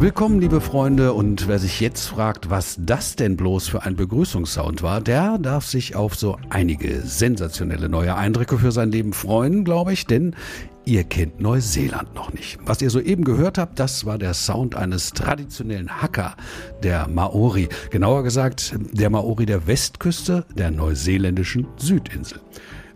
Willkommen, liebe Freunde, und wer sich jetzt fragt, was das denn bloß für ein Begrüßungssound war, der darf sich auf so einige sensationelle neue Eindrücke für sein Leben freuen, glaube ich, denn Ihr kennt Neuseeland noch nicht. Was ihr soeben gehört habt, das war der Sound eines traditionellen Hacker der Maori. Genauer gesagt, der Maori der Westküste der neuseeländischen Südinsel.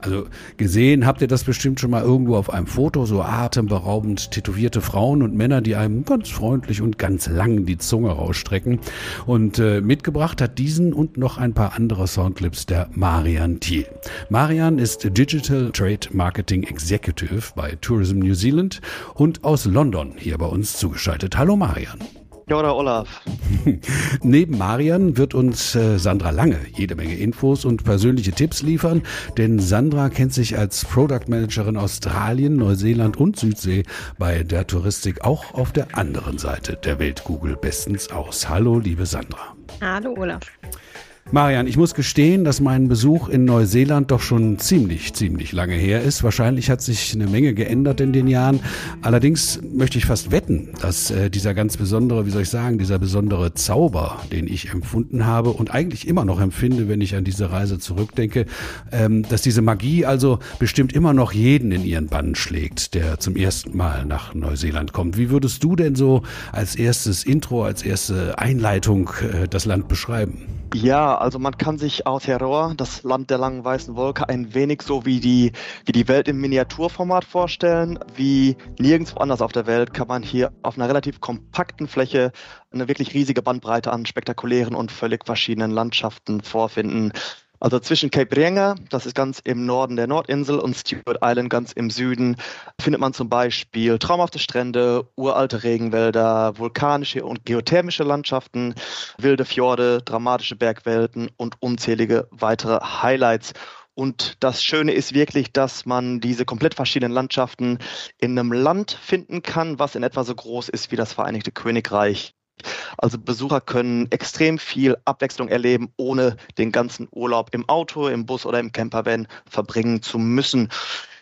Also gesehen habt ihr das bestimmt schon mal irgendwo auf einem Foto, so atemberaubend tätowierte Frauen und Männer, die einem ganz freundlich und ganz lang die Zunge rausstrecken. Und äh, mitgebracht hat diesen und noch ein paar andere Soundclips der Marian Thiel. Marian ist Digital Trade Marketing Executive bei Tourism New Zealand und aus London hier bei uns zugeschaltet. Hallo Marian. Ja, oder Olaf. Neben Marian wird uns äh, Sandra Lange jede Menge Infos und persönliche Tipps liefern, denn Sandra kennt sich als Product Managerin Australien, Neuseeland und Südsee bei der Touristik auch auf der anderen Seite der Welt Google bestens aus. Hallo, liebe Sandra. Hallo, Olaf. Marian, ich muss gestehen, dass mein Besuch in Neuseeland doch schon ziemlich, ziemlich lange her ist. Wahrscheinlich hat sich eine Menge geändert in den Jahren. Allerdings möchte ich fast wetten, dass äh, dieser ganz besondere, wie soll ich sagen, dieser besondere Zauber, den ich empfunden habe und eigentlich immer noch empfinde, wenn ich an diese Reise zurückdenke, ähm, dass diese Magie also bestimmt immer noch jeden in ihren Bann schlägt, der zum ersten Mal nach Neuseeland kommt. Wie würdest du denn so als erstes Intro, als erste Einleitung äh, das Land beschreiben? Ja, also man kann sich Aotearoa, das Land der langen weißen Wolke, ein wenig so wie die, wie die Welt im Miniaturformat vorstellen. Wie nirgendwo anders auf der Welt kann man hier auf einer relativ kompakten Fläche eine wirklich riesige Bandbreite an spektakulären und völlig verschiedenen Landschaften vorfinden. Also zwischen Cape Reinga, das ist ganz im Norden der Nordinsel, und Stewart Island ganz im Süden, findet man zum Beispiel traumhafte Strände, uralte Regenwälder, vulkanische und geothermische Landschaften, wilde Fjorde, dramatische Bergwelten und unzählige weitere Highlights. Und das Schöne ist wirklich, dass man diese komplett verschiedenen Landschaften in einem Land finden kann, was in etwa so groß ist wie das Vereinigte Königreich. Also Besucher können extrem viel Abwechslung erleben, ohne den ganzen Urlaub im Auto, im Bus oder im Campervan verbringen zu müssen.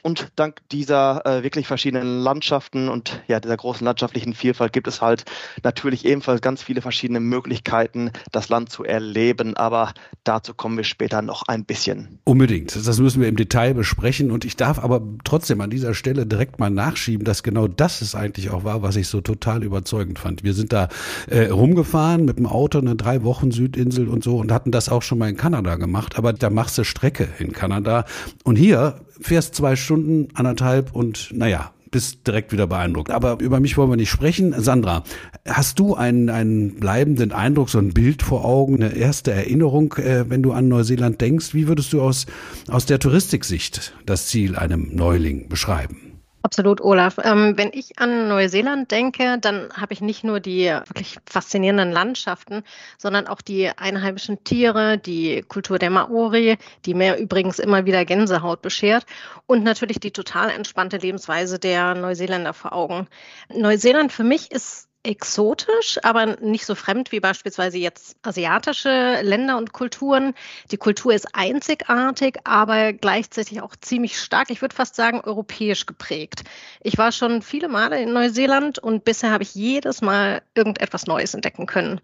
Und dank dieser äh, wirklich verschiedenen Landschaften und ja, dieser großen landschaftlichen Vielfalt gibt es halt natürlich ebenfalls ganz viele verschiedene Möglichkeiten, das Land zu erleben. Aber dazu kommen wir später noch ein bisschen. Unbedingt. Das müssen wir im Detail besprechen. Und ich darf aber trotzdem an dieser Stelle direkt mal nachschieben, dass genau das es eigentlich auch war, was ich so total überzeugend fand. Wir sind da äh, rumgefahren mit dem Auto eine drei Wochen Südinsel und so und hatten das auch schon mal in Kanada gemacht. Aber da machst du Strecke in Kanada. Und hier fährst zwei Stunden, anderthalb und naja, bist direkt wieder beeindruckt. Aber über mich wollen wir nicht sprechen. Sandra, hast du einen, einen bleibenden Eindruck, so ein Bild vor Augen, eine erste Erinnerung, äh, wenn du an Neuseeland denkst? Wie würdest du aus, aus der Touristiksicht das Ziel einem Neuling beschreiben? Absolut, Olaf. Ähm, wenn ich an Neuseeland denke, dann habe ich nicht nur die wirklich faszinierenden Landschaften, sondern auch die einheimischen Tiere, die Kultur der Maori, die mir übrigens immer wieder Gänsehaut beschert und natürlich die total entspannte Lebensweise der Neuseeländer vor Augen. Neuseeland für mich ist exotisch, aber nicht so fremd wie beispielsweise jetzt asiatische Länder und Kulturen. Die Kultur ist einzigartig, aber gleichzeitig auch ziemlich stark, ich würde fast sagen, europäisch geprägt. Ich war schon viele Male in Neuseeland und bisher habe ich jedes Mal irgendetwas Neues entdecken können.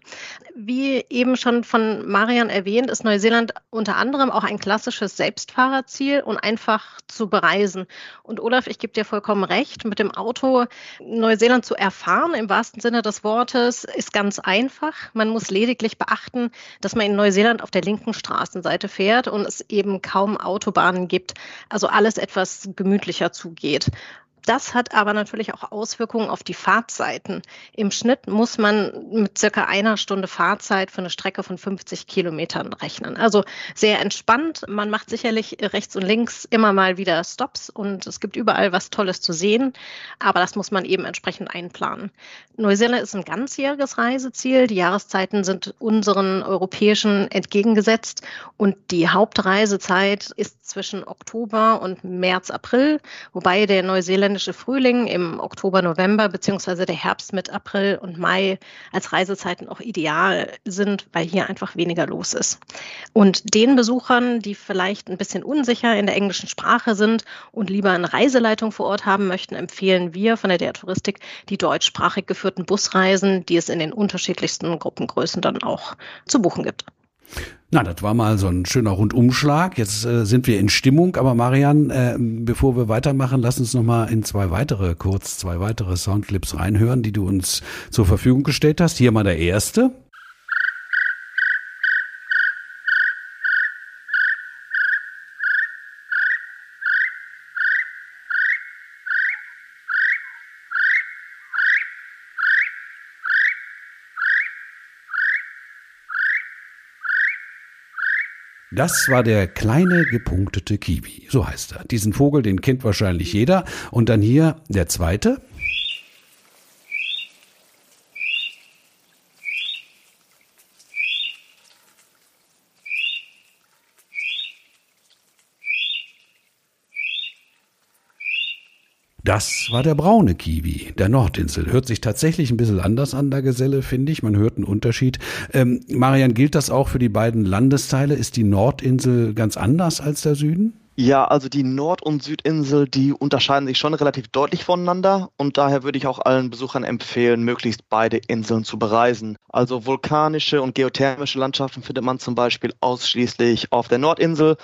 Wie eben schon von Marian erwähnt, ist Neuseeland unter anderem auch ein klassisches Selbstfahrerziel und einfach zu bereisen. Und Olaf, ich gebe dir vollkommen recht, mit dem Auto Neuseeland zu erfahren, im wahrsten Sinne Sinne des Wortes ist ganz einfach. Man muss lediglich beachten, dass man in Neuseeland auf der linken Straßenseite fährt und es eben kaum Autobahnen gibt, also alles etwas gemütlicher zugeht. Das hat aber natürlich auch Auswirkungen auf die Fahrtzeiten. Im Schnitt muss man mit circa einer Stunde Fahrzeit für eine Strecke von 50 Kilometern rechnen. Also sehr entspannt. Man macht sicherlich rechts und links immer mal wieder Stops und es gibt überall was Tolles zu sehen. Aber das muss man eben entsprechend einplanen. Neuseeland ist ein ganzjähriges Reiseziel. Die Jahreszeiten sind unseren europäischen entgegengesetzt und die Hauptreisezeit ist zwischen Oktober und März, April, wobei der Neuseeländer neuseeländische Frühling im Oktober, November beziehungsweise der Herbst mit April und Mai als Reisezeiten auch ideal sind, weil hier einfach weniger los ist. Und den Besuchern, die vielleicht ein bisschen unsicher in der englischen Sprache sind und lieber eine Reiseleitung vor Ort haben möchten, empfehlen wir von der DR Touristik die deutschsprachig geführten Busreisen, die es in den unterschiedlichsten Gruppengrößen dann auch zu buchen gibt. Na, das war mal so ein schöner Rundumschlag. Jetzt äh, sind wir in Stimmung, aber Marian, äh, bevor wir weitermachen, lass uns noch mal in zwei weitere, kurz zwei weitere Soundclips reinhören, die du uns zur Verfügung gestellt hast. Hier mal der erste. Das war der kleine gepunktete Kiwi, so heißt er. Diesen Vogel, den kennt wahrscheinlich jeder. Und dann hier der zweite. Das war der braune Kiwi der Nordinsel. Hört sich tatsächlich ein bisschen anders an, der Geselle, finde ich. Man hört einen Unterschied. Ähm, Marian, gilt das auch für die beiden Landesteile? Ist die Nordinsel ganz anders als der Süden? Ja, also die Nord- und Südinsel, die unterscheiden sich schon relativ deutlich voneinander und daher würde ich auch allen Besuchern empfehlen, möglichst beide Inseln zu bereisen. Also vulkanische und geothermische Landschaften findet man zum Beispiel ausschließlich auf der Nordinsel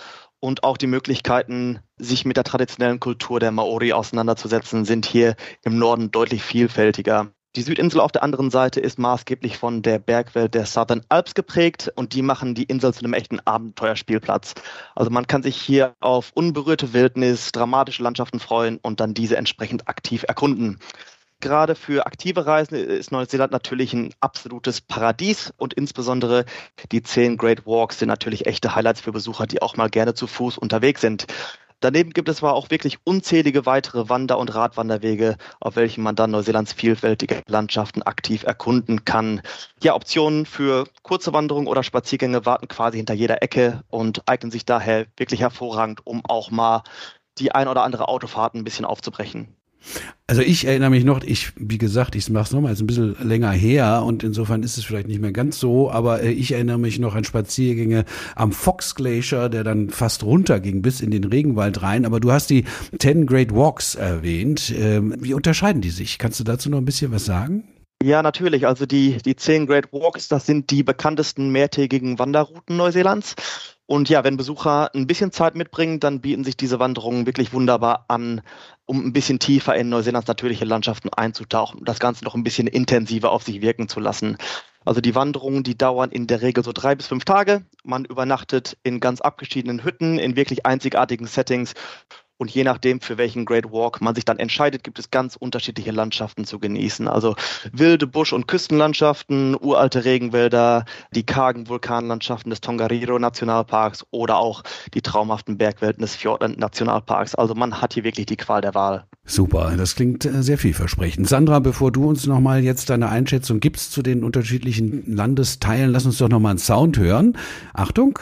und auch die Möglichkeiten, sich mit der traditionellen Kultur der Maori auseinanderzusetzen, sind hier im Norden deutlich vielfältiger. Die Südinsel auf der anderen Seite ist maßgeblich von der Bergwelt der Southern Alps geprägt und die machen die Insel zu einem echten Abenteuerspielplatz. Also man kann sich hier auf unberührte Wildnis, dramatische Landschaften freuen und dann diese entsprechend aktiv erkunden gerade für aktive Reisende ist Neuseeland natürlich ein absolutes Paradies und insbesondere die zehn Great Walks sind natürlich echte Highlights für Besucher, die auch mal gerne zu Fuß unterwegs sind. Daneben gibt es aber auch wirklich unzählige weitere Wander- und Radwanderwege, auf welchen man dann Neuseelands vielfältige Landschaften aktiv erkunden kann. Ja, Optionen für kurze Wanderungen oder Spaziergänge warten quasi hinter jeder Ecke und eignen sich daher wirklich hervorragend, um auch mal die ein oder andere Autofahrt ein bisschen aufzubrechen. Also ich erinnere mich noch, ich, wie gesagt, ich mache es nochmal, ist ein bisschen länger her und insofern ist es vielleicht nicht mehr ganz so, aber äh, ich erinnere mich noch an Spaziergänge am Fox Glacier, der dann fast runterging bis in den Regenwald rein. Aber du hast die Ten Great Walks erwähnt. Ähm, wie unterscheiden die sich? Kannst du dazu noch ein bisschen was sagen? Ja, natürlich. Also die, die zehn Great Walks, das sind die bekanntesten mehrtägigen Wanderrouten Neuseelands. Und ja, wenn Besucher ein bisschen Zeit mitbringen, dann bieten sich diese Wanderungen wirklich wunderbar an, um ein bisschen tiefer in Neuseelands natürliche Landschaften einzutauchen, das Ganze noch ein bisschen intensiver auf sich wirken zu lassen. Also die Wanderungen, die dauern in der Regel so drei bis fünf Tage. Man übernachtet in ganz abgeschiedenen Hütten, in wirklich einzigartigen Settings und je nachdem, für welchen Great Walk man sich dann entscheidet, gibt es ganz unterschiedliche Landschaften zu genießen. Also wilde Busch- und Küstenlandschaften, uralte Regenwälder, die kargen Vulkanlandschaften des Tongariro Nationalparks oder auch die traumhaften Bergwelten des Fjordland Nationalparks. Also man hat hier wirklich die Qual der Wahl. Super, das klingt äh, sehr vielversprechend. Sandra, bevor du uns nochmal jetzt deine Einschätzung gibst zu den unterschiedlichen Landesteilen, lass uns doch nochmal einen Sound hören. Achtung.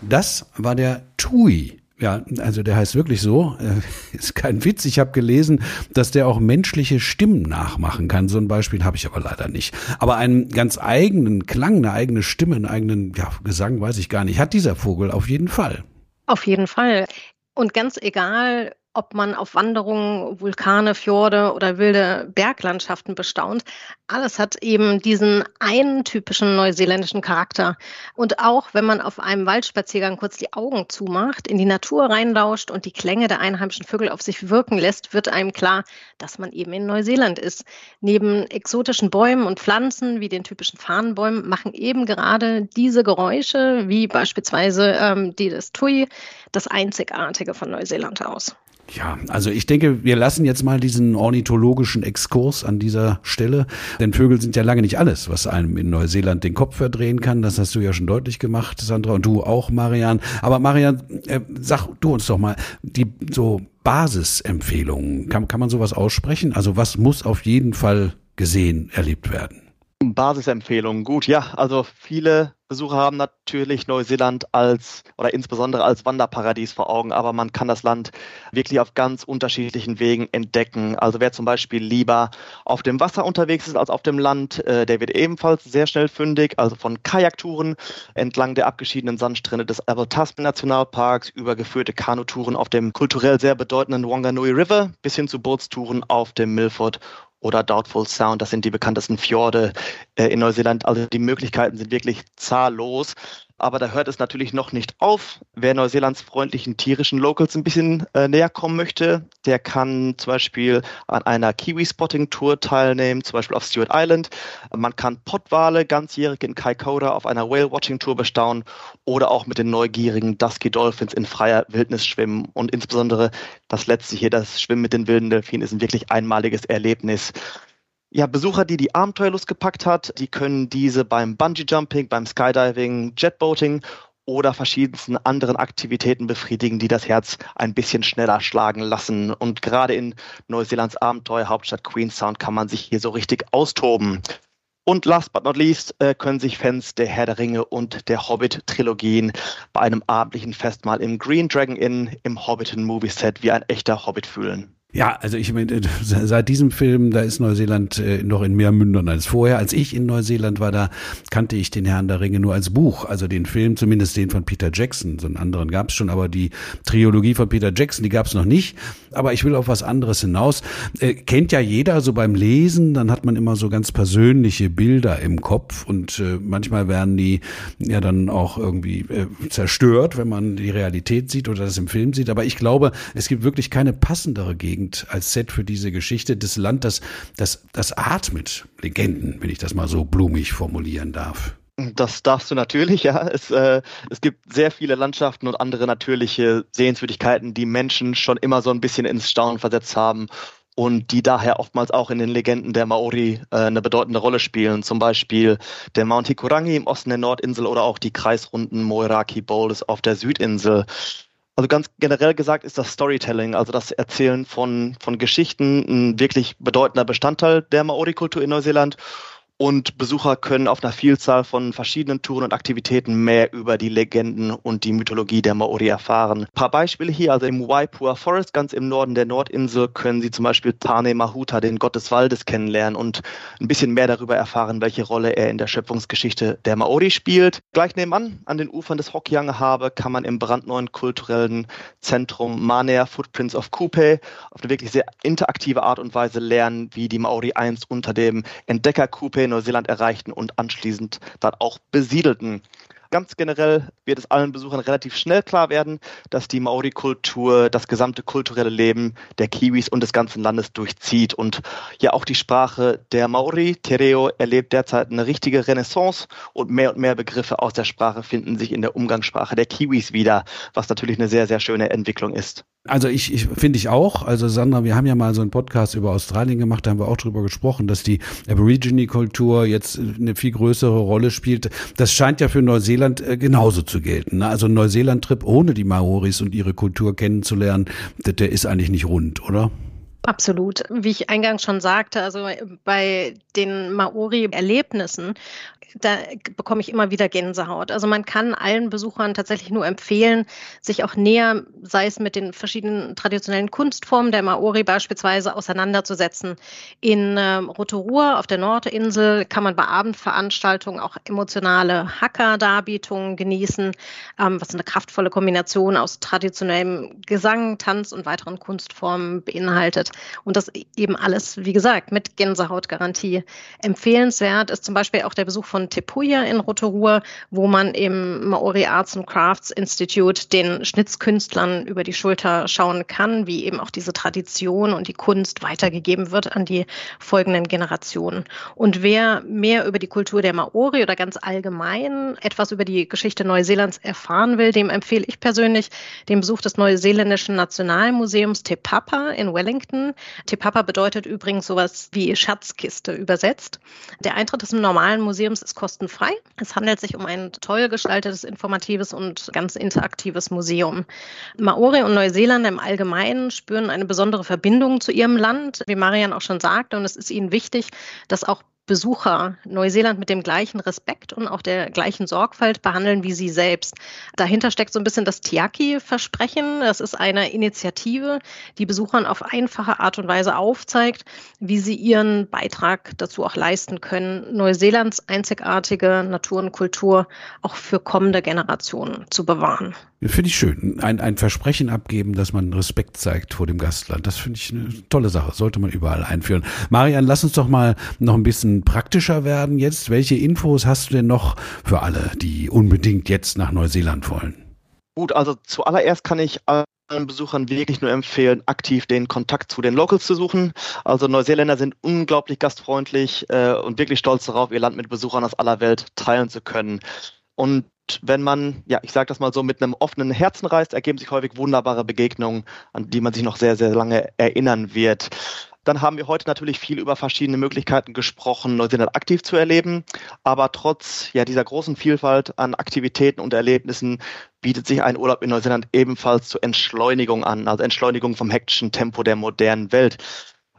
Das war der Tui. Ja, also der heißt wirklich so. Ist kein Witz. Ich habe gelesen, dass der auch menschliche Stimmen nachmachen kann. So ein Beispiel habe ich aber leider nicht. Aber einen ganz eigenen Klang, eine eigene Stimme, einen eigenen ja, Gesang, weiß ich gar nicht. Hat dieser Vogel auf jeden Fall. Auf jeden Fall. Und ganz egal, ob man auf Wanderungen Vulkane, Fjorde oder wilde Berglandschaften bestaunt. Alles hat eben diesen einen typischen neuseeländischen Charakter. Und auch wenn man auf einem Waldspaziergang kurz die Augen zumacht, in die Natur reinlauscht und die Klänge der einheimischen Vögel auf sich wirken lässt, wird einem klar, dass man eben in Neuseeland ist. Neben exotischen Bäumen und Pflanzen wie den typischen Fahnenbäumen machen eben gerade diese Geräusche, wie beispielsweise ähm, die des Tui, das Einzigartige von Neuseeland aus. Ja, also ich denke, wir lassen jetzt mal diesen ornithologischen Exkurs an dieser Stelle, denn Vögel sind ja lange nicht alles, was einem in Neuseeland den Kopf verdrehen kann. Das hast du ja schon deutlich gemacht, Sandra, und du auch, Marian. Aber Marian, äh, sag du uns doch mal, die so Basisempfehlungen, kann, kann man sowas aussprechen? Also was muss auf jeden Fall gesehen, erlebt werden? Basisempfehlung. Gut, ja, also viele Besucher haben natürlich Neuseeland als oder insbesondere als Wanderparadies vor Augen, aber man kann das Land wirklich auf ganz unterschiedlichen Wegen entdecken. Also wer zum Beispiel lieber auf dem Wasser unterwegs ist als auf dem Land, äh, der wird ebenfalls sehr schnell fündig. Also von Kajaktouren entlang der abgeschiedenen Sandstrände des Abel Tasman Nationalparks über geführte Kanutouren auf dem kulturell sehr bedeutenden Wanganui River bis hin zu Bootstouren auf dem Milford oder Doubtful Sound. Das sind die bekanntesten Fjorde äh, in Neuseeland. Also die Möglichkeiten sind wirklich zahllos. Aber da hört es natürlich noch nicht auf. Wer Neuseelands freundlichen tierischen Locals ein bisschen äh, näher kommen möchte, der kann zum Beispiel an einer Kiwi-Spotting-Tour teilnehmen, zum Beispiel auf Stewart Island. Man kann Pottwale ganzjährig in Kaikoura auf einer Whale-Watching-Tour bestaunen oder auch mit den neugierigen Dusky Dolphins in freier Wildnis schwimmen. Und insbesondere das letzte hier, das Schwimmen mit den wilden Delfinen, ist ein wirklich einmaliges Erlebnis. Ja, Besucher, die die Abenteuerlust gepackt hat, die können diese beim Bungee Jumping, beim Skydiving, Jetboating oder verschiedensten anderen Aktivitäten befriedigen, die das Herz ein bisschen schneller schlagen lassen. Und gerade in Neuseelands Abenteuerhauptstadt Queenstown kann man sich hier so richtig austoben. Und last but not least äh, können sich Fans der Herr der Ringe und der Hobbit-Trilogien bei einem abendlichen Festmahl im Green Dragon Inn im Hobbiton Movie Set wie ein echter Hobbit fühlen. Ja, also ich meine, seit diesem Film, da ist Neuseeland äh, noch in mehr Mündern als vorher. Als ich in Neuseeland war, da kannte ich den Herrn der Ringe nur als Buch. Also den Film, zumindest den von Peter Jackson. So einen anderen gab es schon, aber die Trilogie von Peter Jackson, die gab es noch nicht. Aber ich will auf was anderes hinaus. Äh, kennt ja jeder so beim Lesen, dann hat man immer so ganz persönliche Bilder im Kopf und äh, manchmal werden die ja dann auch irgendwie äh, zerstört, wenn man die Realität sieht oder das im Film sieht. Aber ich glaube, es gibt wirklich keine passendere Gegend Gegend als Set für diese Geschichte. Das Land, das, das, das atmet Legenden, wenn ich das mal so blumig formulieren darf. Das darfst du natürlich, ja. Es, äh, es gibt sehr viele Landschaften und andere natürliche Sehenswürdigkeiten, die Menschen schon immer so ein bisschen ins Staunen versetzt haben und die daher oftmals auch in den Legenden der Maori äh, eine bedeutende Rolle spielen. Zum Beispiel der Mount Hikurangi im Osten der Nordinsel oder auch die kreisrunden Moiraki Bowls auf der Südinsel. Also ganz generell gesagt ist das Storytelling, also das Erzählen von, von Geschichten, ein wirklich bedeutender Bestandteil der Maori-Kultur in Neuseeland und Besucher können auf einer Vielzahl von verschiedenen Touren und Aktivitäten mehr über die Legenden und die Mythologie der Maori erfahren. Ein paar Beispiele hier, also im Waipua Forest, ganz im Norden der Nordinsel, können Sie zum Beispiel Tane Mahuta, den Gott des Waldes, kennenlernen und ein bisschen mehr darüber erfahren, welche Rolle er in der Schöpfungsgeschichte der Maori spielt. Gleich nebenan, an den Ufern des Hokianga Habe, kann man im brandneuen kulturellen Zentrum Manea Footprints of Kupe auf eine wirklich sehr interaktive Art und Weise lernen, wie die Maori einst unter dem Entdecker Kupe Neuseeland erreichten und anschließend dann auch besiedelten. Ganz generell wird es allen Besuchern relativ schnell klar werden, dass die Maori-Kultur das gesamte kulturelle Leben der Kiwis und des ganzen Landes durchzieht. Und ja, auch die Sprache der Maori, Tereo, erlebt derzeit eine richtige Renaissance und mehr und mehr Begriffe aus der Sprache finden sich in der Umgangssprache der Kiwis wieder, was natürlich eine sehr, sehr schöne Entwicklung ist. Also ich, ich finde ich auch. Also Sandra, wir haben ja mal so einen Podcast über Australien gemacht, da haben wir auch drüber gesprochen, dass die Aborigine-Kultur jetzt eine viel größere Rolle spielt. Das scheint ja für Neuseeland äh, genauso zu gelten. Ne? Also ein Neuseeland-Trip ohne die Maoris und ihre Kultur kennenzulernen, der ist eigentlich nicht rund, oder? Absolut. Wie ich eingangs schon sagte, also bei den Maori-Erlebnissen da bekomme ich immer wieder Gänsehaut. Also man kann allen Besuchern tatsächlich nur empfehlen, sich auch näher, sei es mit den verschiedenen traditionellen Kunstformen der Maori beispielsweise, auseinanderzusetzen. In ähm, Rotorua auf der Nordinsel kann man bei Abendveranstaltungen auch emotionale Hacker-Darbietungen genießen, ähm, was eine kraftvolle Kombination aus traditionellem Gesang, Tanz und weiteren Kunstformen beinhaltet. Und das eben alles, wie gesagt, mit Gänsehautgarantie. Empfehlenswert ist zum Beispiel auch der Besuch von Tepuya in Rotorua, wo man im Maori Arts and Crafts Institute den Schnitzkünstlern über die Schulter schauen kann, wie eben auch diese Tradition und die Kunst weitergegeben wird an die folgenden Generationen. Und wer mehr über die Kultur der Maori oder ganz allgemein etwas über die Geschichte Neuseelands erfahren will, dem empfehle ich persönlich den Besuch des neuseeländischen Nationalmuseums Te Papa in Wellington. Te Papa bedeutet übrigens sowas wie Schatzkiste übersetzt. Der Eintritt des normalen Museums ist kostenfrei. Es handelt sich um ein toll gestaltetes, informatives und ganz interaktives Museum. Maori und Neuseeland im Allgemeinen spüren eine besondere Verbindung zu ihrem Land, wie Marian auch schon sagte, und es ist ihnen wichtig, dass auch Besucher Neuseeland mit dem gleichen Respekt und auch der gleichen Sorgfalt behandeln wie sie selbst. Dahinter steckt so ein bisschen das Tiaki-Versprechen. Das ist eine Initiative, die Besuchern auf einfache Art und Weise aufzeigt, wie sie ihren Beitrag dazu auch leisten können, Neuseelands einzigartige Natur und Kultur auch für kommende Generationen zu bewahren. Finde ich schön. Ein, ein Versprechen abgeben, dass man Respekt zeigt vor dem Gastland. Das finde ich eine tolle Sache. Sollte man überall einführen. Marian, lass uns doch mal noch ein bisschen praktischer werden jetzt. Welche Infos hast du denn noch für alle, die unbedingt jetzt nach Neuseeland wollen? Gut, also zuallererst kann ich allen Besuchern wirklich nur empfehlen, aktiv den Kontakt zu den Locals zu suchen. Also Neuseeländer sind unglaublich gastfreundlich äh, und wirklich stolz darauf, ihr Land mit Besuchern aus aller Welt teilen zu können. Und wenn man, ja, ich sage das mal so, mit einem offenen Herzen reist, ergeben sich häufig wunderbare Begegnungen, an die man sich noch sehr, sehr lange erinnern wird. Dann haben wir heute natürlich viel über verschiedene Möglichkeiten gesprochen, Neuseeland aktiv zu erleben. Aber trotz ja, dieser großen Vielfalt an Aktivitäten und Erlebnissen bietet sich ein Urlaub in Neuseeland ebenfalls zur Entschleunigung an, also Entschleunigung vom hektischen Tempo der modernen Welt.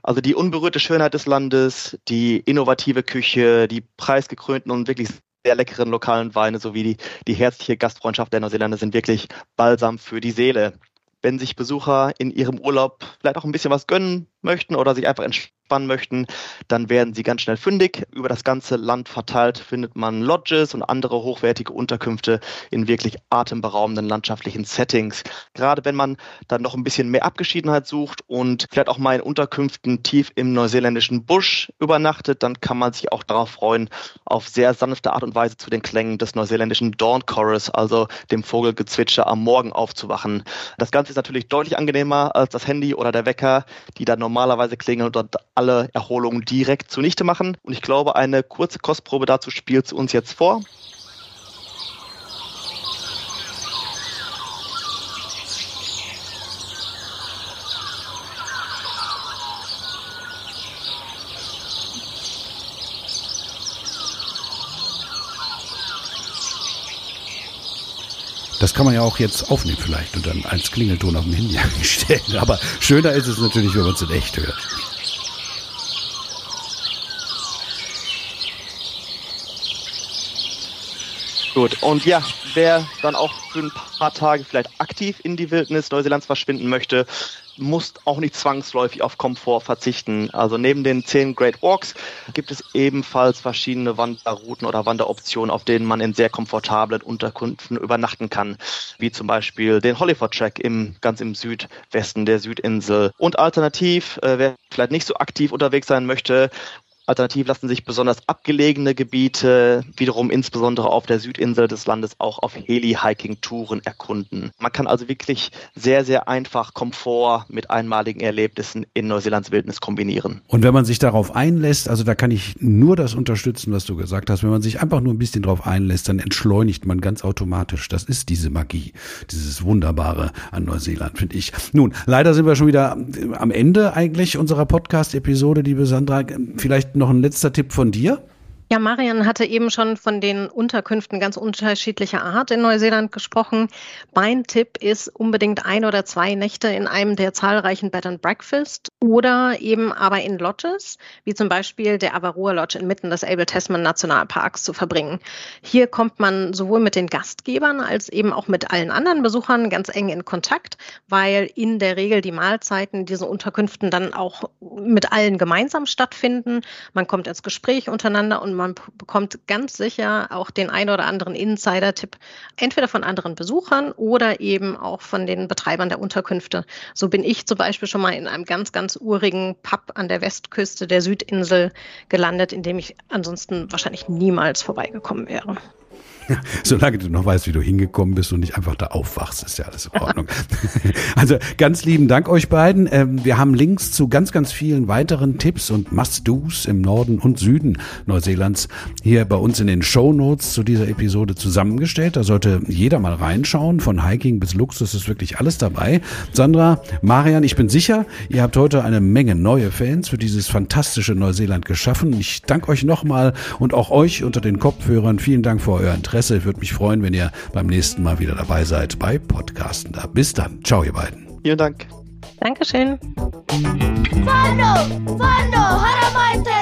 Also die unberührte Schönheit des Landes, die innovative Küche, die preisgekrönten und wirklich sehr leckeren lokalen Weine sowie die, die herzliche Gastfreundschaft der Neuseeländer sind wirklich balsam für die Seele. Wenn sich Besucher in ihrem Urlaub vielleicht auch ein bisschen was gönnen möchten oder sich einfach entspannen möchten, dann werden sie ganz schnell fündig. Über das ganze Land verteilt findet man Lodges und andere hochwertige Unterkünfte in wirklich atemberaubenden landschaftlichen Settings. Gerade wenn man dann noch ein bisschen mehr Abgeschiedenheit sucht und vielleicht auch mal in Unterkünften tief im neuseeländischen Busch übernachtet, dann kann man sich auch darauf freuen, auf sehr sanfte Art und Weise zu den Klängen des neuseeländischen Dawn Chorus, also dem Vogelgezwitscher am Morgen aufzuwachen. Das Ganze ist natürlich deutlich angenehmer als das Handy oder der Wecker, die dann normalerweise klingeln und alle Erholungen direkt zunichte machen. Und ich glaube, eine kurze Kostprobe dazu spielt uns jetzt vor. Das kann man ja auch jetzt aufnehmen vielleicht und dann als Klingelton auf dem Handy einstellen. Aber schöner ist es natürlich, wenn man es in echt hört. Gut, und ja, wer dann auch für ein paar Tage vielleicht aktiv in die Wildnis Neuseelands verschwinden möchte, muss auch nicht zwangsläufig auf Komfort verzichten. Also neben den zehn Great Walks gibt es ebenfalls verschiedene Wanderrouten oder Wanderoptionen, auf denen man in sehr komfortablen Unterkünften übernachten kann, wie zum Beispiel den Hollyford Track im ganz im Südwesten der Südinsel. Und alternativ, äh, wer vielleicht nicht so aktiv unterwegs sein möchte Alternativ lassen sich besonders abgelegene Gebiete wiederum insbesondere auf der Südinsel des Landes auch auf Heli-Hiking-Touren erkunden. Man kann also wirklich sehr, sehr einfach Komfort mit einmaligen Erlebnissen in Neuseelands Wildnis kombinieren. Und wenn man sich darauf einlässt, also da kann ich nur das unterstützen, was du gesagt hast, wenn man sich einfach nur ein bisschen darauf einlässt, dann entschleunigt man ganz automatisch. Das ist diese Magie, dieses Wunderbare an Neuseeland, finde ich. Nun, leider sind wir schon wieder am Ende eigentlich unserer Podcast-Episode, liebe Sandra. Vielleicht noch ein letzter Tipp von dir? Ja, Marian hatte eben schon von den Unterkünften ganz unterschiedlicher Art in Neuseeland gesprochen. Mein Tipp ist unbedingt ein oder zwei Nächte in einem der zahlreichen Bed and Breakfast oder eben aber in Lodges, wie zum Beispiel der Avarua Lodge inmitten des Abel Tasman Nationalparks zu verbringen. Hier kommt man sowohl mit den Gastgebern als eben auch mit allen anderen Besuchern ganz eng in Kontakt, weil in der Regel die Mahlzeiten dieser Unterkünften dann auch mit allen gemeinsam stattfinden. Man kommt ins Gespräch untereinander und man bekommt ganz sicher auch den ein oder anderen Insider-Tipp, entweder von anderen Besuchern oder eben auch von den Betreibern der Unterkünfte. So bin ich zum Beispiel schon mal in einem ganz, ganz urigen Pub an der Westküste der Südinsel gelandet, in dem ich ansonsten wahrscheinlich niemals vorbeigekommen wäre. Solange du noch weißt, wie du hingekommen bist und nicht einfach da aufwachst, ist ja alles in Ordnung. also ganz lieben Dank euch beiden. Ähm, wir haben Links zu ganz, ganz vielen weiteren Tipps und Must-Dos im Norden und Süden Neuseelands hier bei uns in den Show Notes zu dieser Episode zusammengestellt. Da sollte jeder mal reinschauen. Von Hiking bis Luxus ist wirklich alles dabei. Sandra, Marian, ich bin sicher, ihr habt heute eine Menge neue Fans für dieses fantastische Neuseeland geschaffen. Ich danke euch nochmal und auch euch unter den Kopfhörern. Vielen Dank für euer Interesse. Interesse. Würde mich freuen, wenn ihr beim nächsten Mal wieder dabei seid bei Podcasten. Da. Bis dann. Ciao, ihr beiden. Vielen Dank. Dankeschön. Fano, Fano, Haramaite.